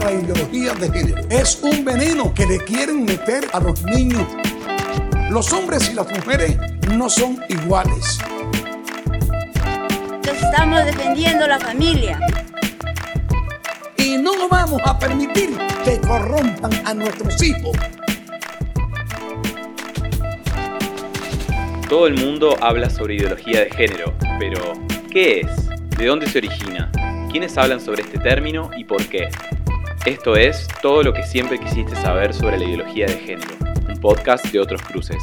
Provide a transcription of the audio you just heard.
La ideología de género es un veneno que le quieren meter a los niños. Los hombres y las mujeres no son iguales. Estamos defendiendo la familia. Y no vamos a permitir que corrompan a nuestros hijos. Todo el mundo habla sobre ideología de género, pero ¿qué es? ¿De dónde se origina? ¿Quiénes hablan sobre este término y por qué? Esto es todo lo que siempre quisiste saber sobre la ideología de género, un podcast de otros cruces.